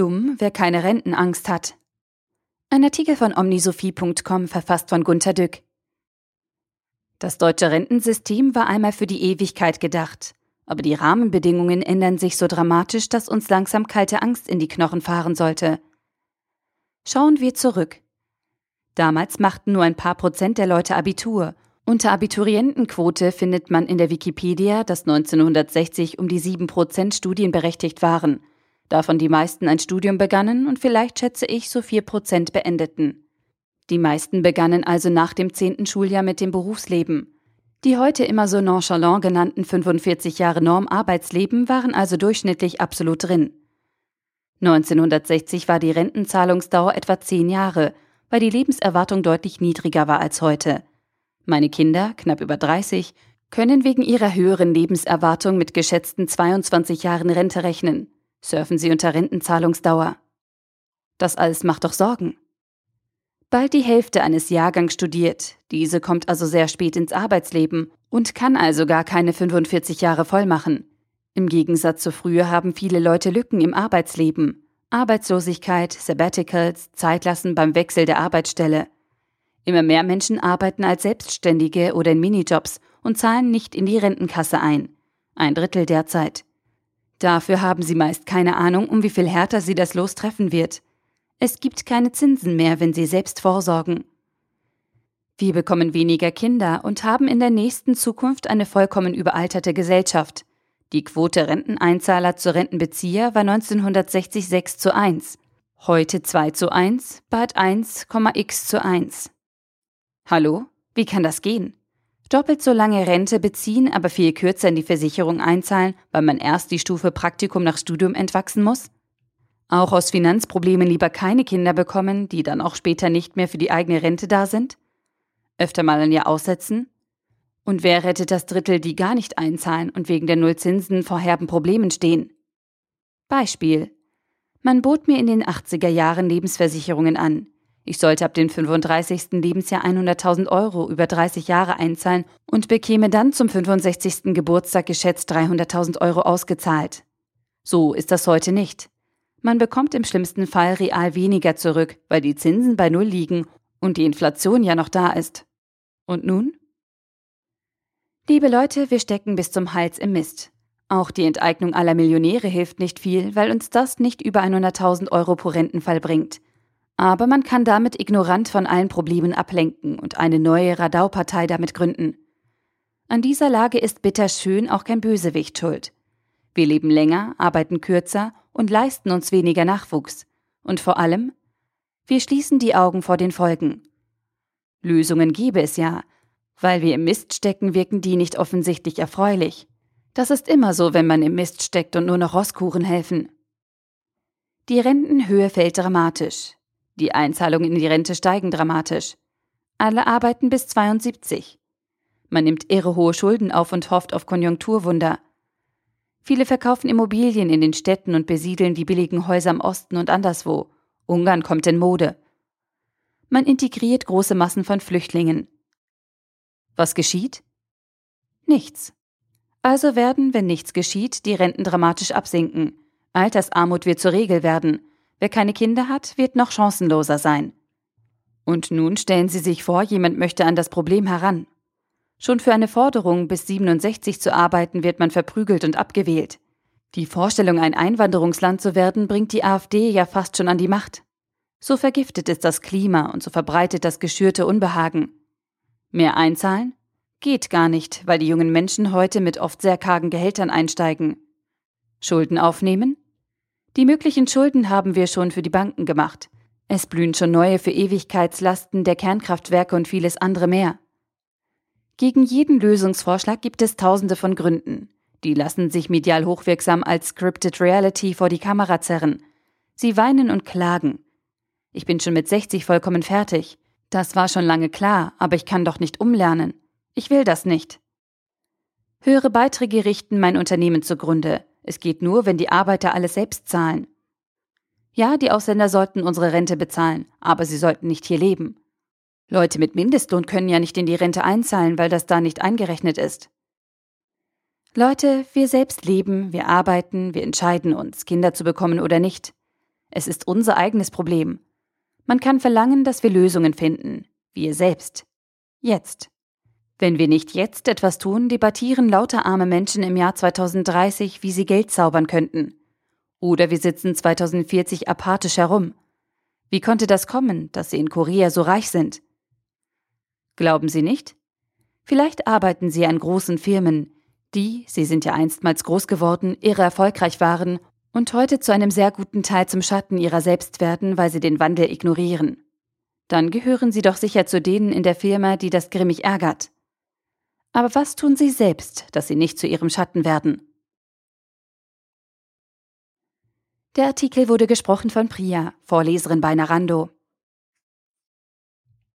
Dumm, wer keine Rentenangst hat. Ein Artikel von omnisophie.com verfasst von Gunter Dück. Das deutsche Rentensystem war einmal für die Ewigkeit gedacht, aber die Rahmenbedingungen ändern sich so dramatisch, dass uns langsam kalte Angst in die Knochen fahren sollte. Schauen wir zurück. Damals machten nur ein paar Prozent der Leute Abitur. Unter Abiturientenquote findet man in der Wikipedia, dass 1960 um die sieben Prozent studienberechtigt waren davon die meisten ein Studium begannen und vielleicht schätze ich so vier Prozent beendeten. Die meisten begannen also nach dem zehnten Schuljahr mit dem Berufsleben. Die heute immer so nonchalant genannten 45 Jahre Norm Arbeitsleben waren also durchschnittlich absolut drin. 1960 war die Rentenzahlungsdauer etwa zehn Jahre, weil die Lebenserwartung deutlich niedriger war als heute. Meine Kinder, knapp über 30, können wegen ihrer höheren Lebenserwartung mit geschätzten 22 Jahren Rente rechnen surfen sie unter Rentenzahlungsdauer. Das alles macht doch Sorgen. Bald die Hälfte eines Jahrgangs studiert, diese kommt also sehr spät ins Arbeitsleben und kann also gar keine 45 Jahre voll machen. Im Gegensatz zu früher haben viele Leute Lücken im Arbeitsleben. Arbeitslosigkeit, Sabbaticals, Zeitlassen beim Wechsel der Arbeitsstelle. Immer mehr Menschen arbeiten als Selbstständige oder in Minijobs und zahlen nicht in die Rentenkasse ein. Ein Drittel derzeit. Dafür haben sie meist keine Ahnung, um wie viel härter sie das Los treffen wird. Es gibt keine Zinsen mehr, wenn sie selbst vorsorgen. Wir bekommen weniger Kinder und haben in der nächsten Zukunft eine vollkommen überalterte Gesellschaft. Die Quote Renteneinzahler zu Rentenbezieher war 1960 6 zu 1. Heute 2 zu 1, bald 1,x zu 1. Hallo? Wie kann das gehen? Doppelt so lange Rente beziehen, aber viel kürzer in die Versicherung einzahlen, weil man erst die Stufe Praktikum nach Studium entwachsen muss? Auch aus Finanzproblemen lieber keine Kinder bekommen, die dann auch später nicht mehr für die eigene Rente da sind? Öfter mal ein Jahr aussetzen? Und wer rettet das Drittel, die gar nicht einzahlen und wegen der Nullzinsen vor herben Problemen stehen? Beispiel. Man bot mir in den 80er Jahren Lebensversicherungen an. Ich sollte ab dem 35. Lebensjahr 100.000 Euro über 30 Jahre einzahlen und bekäme dann zum 65. Geburtstag geschätzt 300.000 Euro ausgezahlt. So ist das heute nicht. Man bekommt im schlimmsten Fall real weniger zurück, weil die Zinsen bei Null liegen und die Inflation ja noch da ist. Und nun? Liebe Leute, wir stecken bis zum Hals im Mist. Auch die Enteignung aller Millionäre hilft nicht viel, weil uns das nicht über 100.000 Euro pro Rentenfall bringt. Aber man kann damit ignorant von allen Problemen ablenken und eine neue Radau-Partei damit gründen. An dieser Lage ist bitterschön auch kein Bösewicht schuld. Wir leben länger, arbeiten kürzer und leisten uns weniger Nachwuchs. Und vor allem, wir schließen die Augen vor den Folgen. Lösungen gäbe es ja. Weil wir im Mist stecken, wirken die nicht offensichtlich erfreulich. Das ist immer so, wenn man im Mist steckt und nur noch Rosskuchen helfen. Die Rentenhöhe fällt dramatisch. Die Einzahlungen in die Rente steigen dramatisch. Alle arbeiten bis 72. Man nimmt irre hohe Schulden auf und hofft auf Konjunkturwunder. Viele verkaufen Immobilien in den Städten und besiedeln die billigen Häuser im Osten und anderswo. Ungarn kommt in Mode. Man integriert große Massen von Flüchtlingen. Was geschieht? Nichts. Also werden, wenn nichts geschieht, die Renten dramatisch absinken. Altersarmut wird zur Regel werden. Wer keine Kinder hat, wird noch chancenloser sein. Und nun stellen Sie sich vor, jemand möchte an das Problem heran. Schon für eine Forderung, bis 67 zu arbeiten, wird man verprügelt und abgewählt. Die Vorstellung, ein Einwanderungsland zu werden, bringt die AfD ja fast schon an die Macht. So vergiftet ist das Klima und so verbreitet das geschürte Unbehagen. Mehr einzahlen? Geht gar nicht, weil die jungen Menschen heute mit oft sehr kargen Gehältern einsteigen. Schulden aufnehmen? Die möglichen Schulden haben wir schon für die Banken gemacht. Es blühen schon neue für Ewigkeitslasten der Kernkraftwerke und vieles andere mehr. Gegen jeden Lösungsvorschlag gibt es tausende von Gründen. Die lassen sich medial hochwirksam als Scripted Reality vor die Kamera zerren. Sie weinen und klagen. Ich bin schon mit 60 vollkommen fertig. Das war schon lange klar, aber ich kann doch nicht umlernen. Ich will das nicht. Höhere Beiträge richten mein Unternehmen zugrunde. Es geht nur, wenn die Arbeiter alles selbst zahlen. Ja, die Ausländer sollten unsere Rente bezahlen, aber sie sollten nicht hier leben. Leute mit Mindestlohn können ja nicht in die Rente einzahlen, weil das da nicht eingerechnet ist. Leute, wir selbst leben, wir arbeiten, wir entscheiden uns, Kinder zu bekommen oder nicht. Es ist unser eigenes Problem. Man kann verlangen, dass wir Lösungen finden. Wir selbst. Jetzt. Wenn wir nicht jetzt etwas tun, debattieren lauter arme Menschen im Jahr 2030, wie sie Geld zaubern könnten. Oder wir sitzen 2040 apathisch herum. Wie konnte das kommen, dass Sie in Korea so reich sind? Glauben Sie nicht? Vielleicht arbeiten Sie an großen Firmen, die, Sie sind ja einstmals groß geworden, irre erfolgreich waren und heute zu einem sehr guten Teil zum Schatten ihrer selbst werden, weil sie den Wandel ignorieren. Dann gehören Sie doch sicher zu denen in der Firma, die das grimmig ärgert. Aber was tun Sie selbst, dass Sie nicht zu Ihrem Schatten werden? Der Artikel wurde gesprochen von Priya, Vorleserin bei Narando.